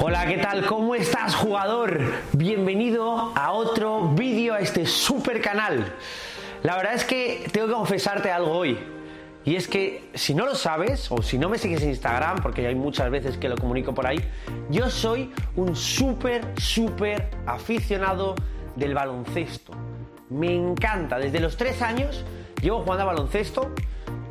Hola, ¿qué tal? ¿Cómo estás, jugador? Bienvenido a otro vídeo a este super canal. La verdad es que tengo que confesarte algo hoy. Y es que si no lo sabes, o si no me sigues en Instagram, porque hay muchas veces que lo comunico por ahí, yo soy un súper, súper aficionado del baloncesto. Me encanta. Desde los tres años llevo jugando a baloncesto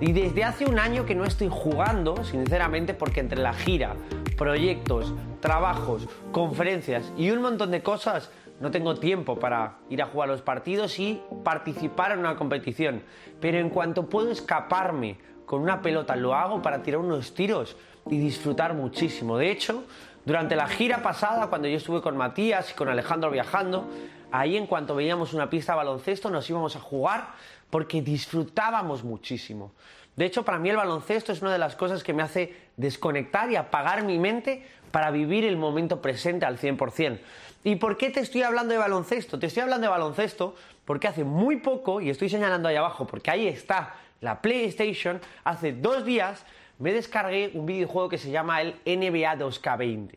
y desde hace un año que no estoy jugando, sinceramente, porque entre la gira, proyectos, trabajos, conferencias y un montón de cosas, no tengo tiempo para ir a jugar los partidos y participar en una competición. Pero en cuanto puedo escaparme con una pelota, lo hago para tirar unos tiros y disfrutar muchísimo. De hecho, durante la gira pasada, cuando yo estuve con Matías y con Alejandro viajando, ahí en cuanto veíamos una pista de baloncesto nos íbamos a jugar porque disfrutábamos muchísimo. De hecho, para mí el baloncesto es una de las cosas que me hace desconectar y apagar mi mente para vivir el momento presente al 100%. ¿Y por qué te estoy hablando de baloncesto? Te estoy hablando de baloncesto porque hace muy poco, y estoy señalando ahí abajo porque ahí está la PlayStation, hace dos días me descargué un videojuego que se llama el NBA 2K20.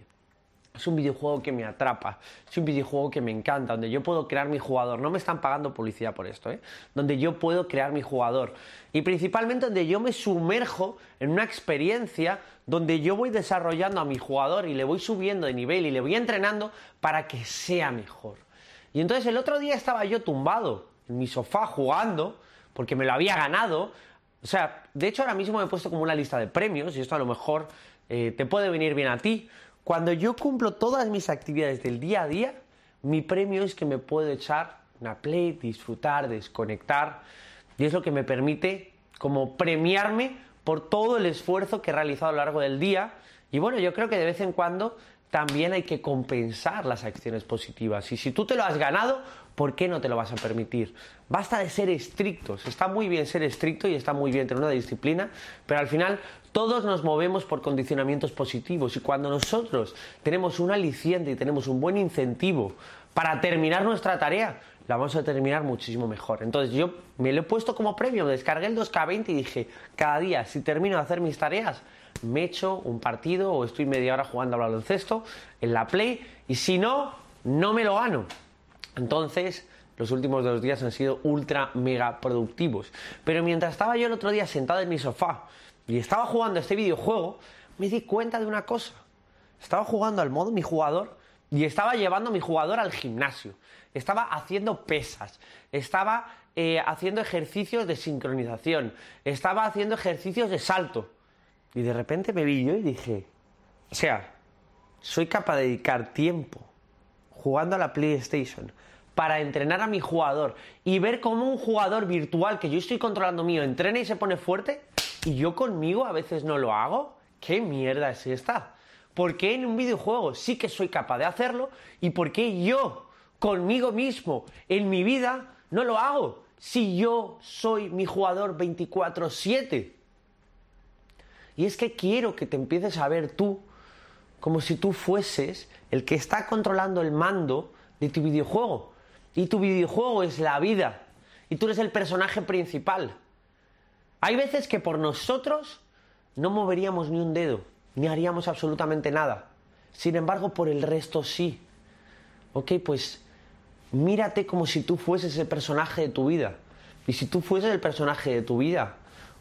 Es un videojuego que me atrapa, es un videojuego que me encanta, donde yo puedo crear mi jugador. No me están pagando publicidad por esto, ¿eh? Donde yo puedo crear mi jugador. Y principalmente donde yo me sumerjo en una experiencia donde yo voy desarrollando a mi jugador y le voy subiendo de nivel y le voy entrenando para que sea mejor. Y entonces el otro día estaba yo tumbado en mi sofá jugando, porque me lo había ganado. O sea, de hecho ahora mismo me he puesto como una lista de premios y esto a lo mejor eh, te puede venir bien a ti cuando yo cumplo todas mis actividades del día a día, mi premio es que me puedo echar una play, disfrutar, desconectar, y es lo que me permite como premiarme por todo el esfuerzo que he realizado a lo largo del día. Y bueno, yo creo que de vez en cuando también hay que compensar las acciones positivas. Y si tú te lo has ganado, ¿por qué no te lo vas a permitir? Basta de ser estrictos. Está muy bien ser estricto y está muy bien tener una disciplina, pero al final todos nos movemos por condicionamientos positivos y cuando nosotros tenemos un aliciente y tenemos un buen incentivo para terminar nuestra tarea, la vamos a terminar muchísimo mejor. Entonces yo me lo he puesto como premio, me descargué el 2K20 y dije, cada día si termino de hacer mis tareas, me echo un partido o estoy media hora jugando al baloncesto en la Play y si no, no me lo gano. Entonces, los últimos dos días han sido ultra mega productivos. Pero mientras estaba yo el otro día sentado en mi sofá y estaba jugando este videojuego, me di cuenta de una cosa. Estaba jugando al modo mi jugador y estaba llevando a mi jugador al gimnasio. Estaba haciendo pesas. Estaba eh, haciendo ejercicios de sincronización. Estaba haciendo ejercicios de salto. Y de repente me vi yo y dije, o sea, soy capaz de dedicar tiempo jugando a la PlayStation para entrenar a mi jugador y ver cómo un jugador virtual que yo estoy controlando mío entrena y se pone fuerte y yo conmigo a veces no lo hago. ¿Qué mierda es esta? ¿Por qué en un videojuego sí que soy capaz de hacerlo y por qué yo conmigo mismo en mi vida no lo hago? Si yo soy mi jugador 24/7. Y es que quiero que te empieces a ver tú como si tú fueses el que está controlando el mando de tu videojuego. Y tu videojuego es la vida. Y tú eres el personaje principal. Hay veces que por nosotros no moveríamos ni un dedo, ni haríamos absolutamente nada. Sin embargo, por el resto sí. Ok, pues mírate como si tú fueses el personaje de tu vida. Y si tú fueses el personaje de tu vida,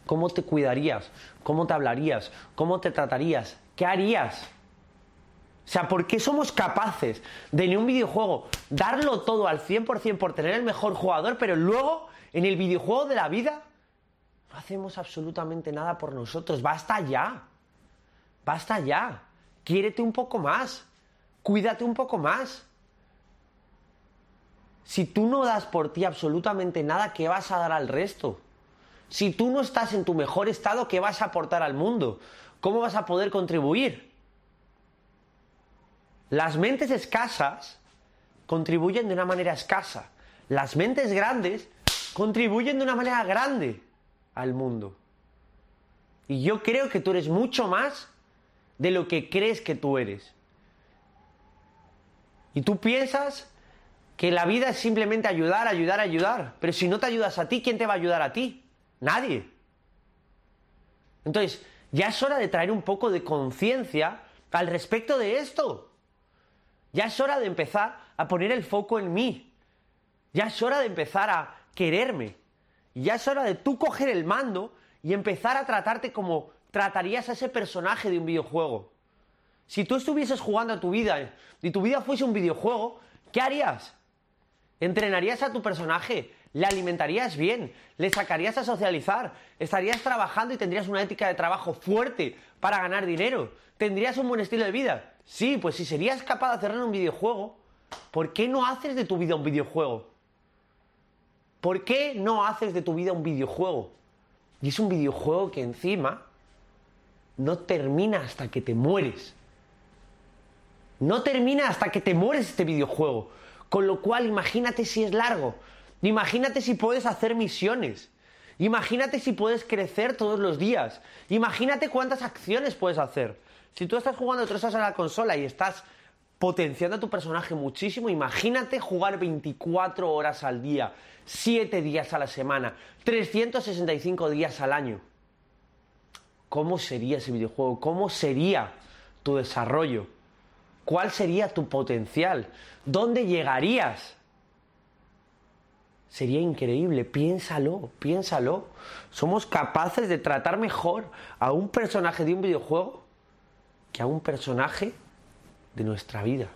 ¿cómo te cuidarías? ¿Cómo te hablarías? ¿Cómo te tratarías? ¿Qué harías? O sea, ¿por qué somos capaces de en un videojuego darlo todo al 100% por tener el mejor jugador, pero luego en el videojuego de la vida no hacemos absolutamente nada por nosotros. Basta ya. Basta ya. Quiérete un poco más. Cuídate un poco más. Si tú no das por ti absolutamente nada, ¿qué vas a dar al resto? Si tú no estás en tu mejor estado, ¿qué vas a aportar al mundo? ¿Cómo vas a poder contribuir? Las mentes escasas contribuyen de una manera escasa. Las mentes grandes contribuyen de una manera grande al mundo. Y yo creo que tú eres mucho más de lo que crees que tú eres. Y tú piensas que la vida es simplemente ayudar, ayudar, ayudar. Pero si no te ayudas a ti, ¿quién te va a ayudar a ti? Nadie. Entonces, ya es hora de traer un poco de conciencia al respecto de esto. Ya es hora de empezar a poner el foco en mí. Ya es hora de empezar a quererme. Ya es hora de tú coger el mando y empezar a tratarte como tratarías a ese personaje de un videojuego. Si tú estuvieses jugando a tu vida y tu vida fuese un videojuego, ¿qué harías? ¿Entrenarías a tu personaje? ¿Le alimentarías bien? ¿Le sacarías a socializar? ¿Estarías trabajando y tendrías una ética de trabajo fuerte para ganar dinero? ¿Tendrías un buen estilo de vida? Sí, pues si serías capaz de en un videojuego, ¿por qué no haces de tu vida un videojuego? ¿Por qué no haces de tu vida un videojuego? Y es un videojuego que encima no termina hasta que te mueres. No termina hasta que te mueres este videojuego. Con lo cual, imagínate si es largo. Imagínate si puedes hacer misiones. Imagínate si puedes crecer todos los días. Imagínate cuántas acciones puedes hacer. Si tú estás jugando tres horas a la consola y estás potenciando a tu personaje muchísimo, imagínate jugar 24 horas al día, 7 días a la semana, 365 días al año. ¿Cómo sería ese videojuego? ¿Cómo sería tu desarrollo? ¿Cuál sería tu potencial? ¿Dónde llegarías? Sería increíble, piénsalo, piénsalo. ¿Somos capaces de tratar mejor a un personaje de un videojuego que a un personaje de nuestra vida?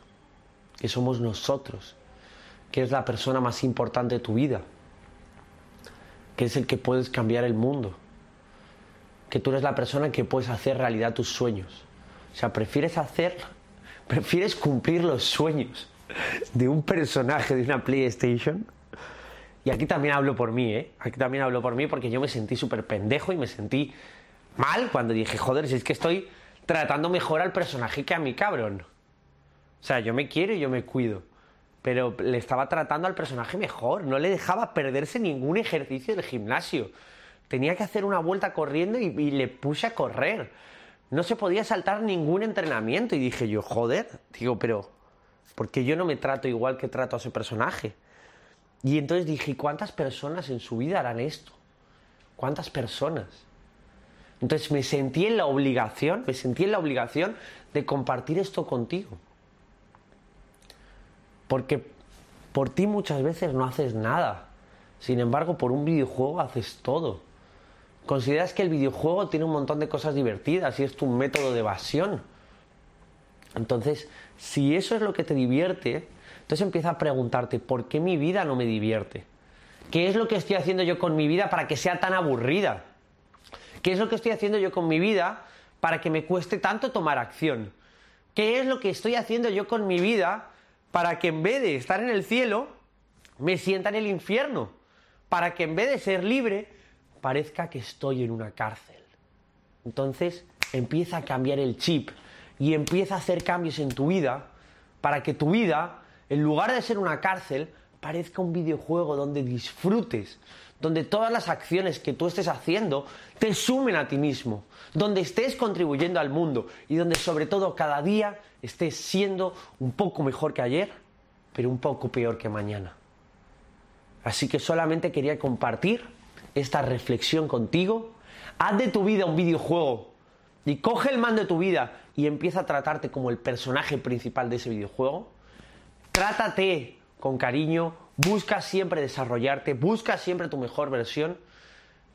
Que somos nosotros, que es la persona más importante de tu vida, que es el que puedes cambiar el mundo, que tú eres la persona que puedes hacer realidad tus sueños. O sea, prefieres hacer ¿Prefieres cumplir los sueños de un personaje de una PlayStation? Y aquí también hablo por mí, ¿eh? Aquí también hablo por mí porque yo me sentí súper pendejo y me sentí mal cuando dije, joder, si es que estoy tratando mejor al personaje que a mi cabrón. O sea, yo me quiero y yo me cuido. Pero le estaba tratando al personaje mejor. No le dejaba perderse ningún ejercicio del gimnasio. Tenía que hacer una vuelta corriendo y, y le puse a correr no se podía saltar ningún entrenamiento. Y dije yo, joder, digo, pero ¿por qué yo no me trato igual que trato a ese personaje? Y entonces dije, ¿cuántas personas en su vida harán esto? ¿Cuántas personas? Entonces me sentí en la obligación, me sentí en la obligación de compartir esto contigo. Porque por ti muchas veces no haces nada. Sin embargo, por un videojuego haces todo consideras que el videojuego tiene un montón de cosas divertidas y es tu método de evasión. Entonces, si eso es lo que te divierte, entonces empieza a preguntarte, ¿por qué mi vida no me divierte? ¿Qué es lo que estoy haciendo yo con mi vida para que sea tan aburrida? ¿Qué es lo que estoy haciendo yo con mi vida para que me cueste tanto tomar acción? ¿Qué es lo que estoy haciendo yo con mi vida para que en vez de estar en el cielo, me sienta en el infierno? Para que en vez de ser libre, parezca que estoy en una cárcel. Entonces empieza a cambiar el chip y empieza a hacer cambios en tu vida para que tu vida, en lugar de ser una cárcel, parezca un videojuego donde disfrutes, donde todas las acciones que tú estés haciendo te sumen a ti mismo, donde estés contribuyendo al mundo y donde sobre todo cada día estés siendo un poco mejor que ayer, pero un poco peor que mañana. Así que solamente quería compartir esta reflexión contigo, haz de tu vida un videojuego y coge el mando de tu vida y empieza a tratarte como el personaje principal de ese videojuego. Trátate con cariño, busca siempre desarrollarte, busca siempre tu mejor versión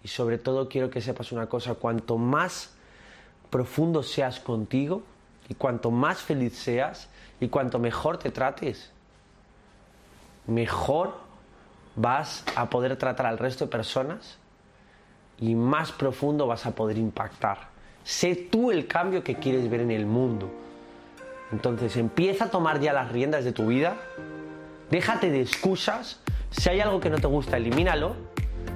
y sobre todo quiero que sepas una cosa, cuanto más profundo seas contigo y cuanto más feliz seas y cuanto mejor te trates, mejor vas a poder tratar al resto de personas y más profundo vas a poder impactar. Sé tú el cambio que quieres ver en el mundo. Entonces empieza a tomar ya las riendas de tu vida, déjate de excusas, si hay algo que no te gusta, elimínalo,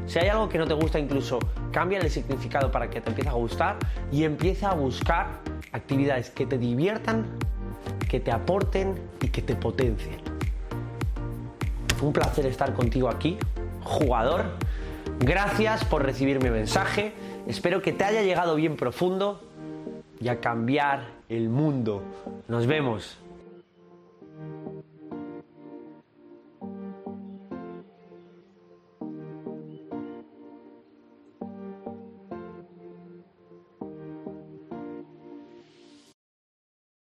si hay algo que no te gusta, incluso cambia el significado para que te empiece a gustar y empieza a buscar actividades que te diviertan, que te aporten y que te potencien. Un placer estar contigo aquí, jugador. Gracias por recibir mi mensaje. Espero que te haya llegado bien profundo y a cambiar el mundo. Nos vemos.